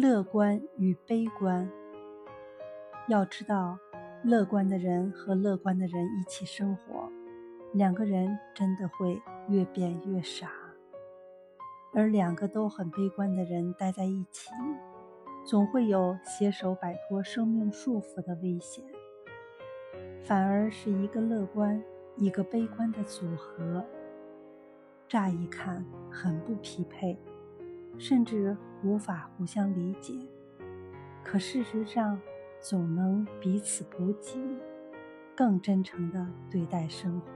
乐观与悲观。要知道，乐观的人和乐观的人一起生活，两个人真的会越变越傻；而两个都很悲观的人待在一起，总会有携手摆脱生命束缚的危险。反而是一个乐观、一个悲观的组合，乍一看很不匹配，甚至无法互相理解。可事实上，总能彼此补给，更真诚地对待生活。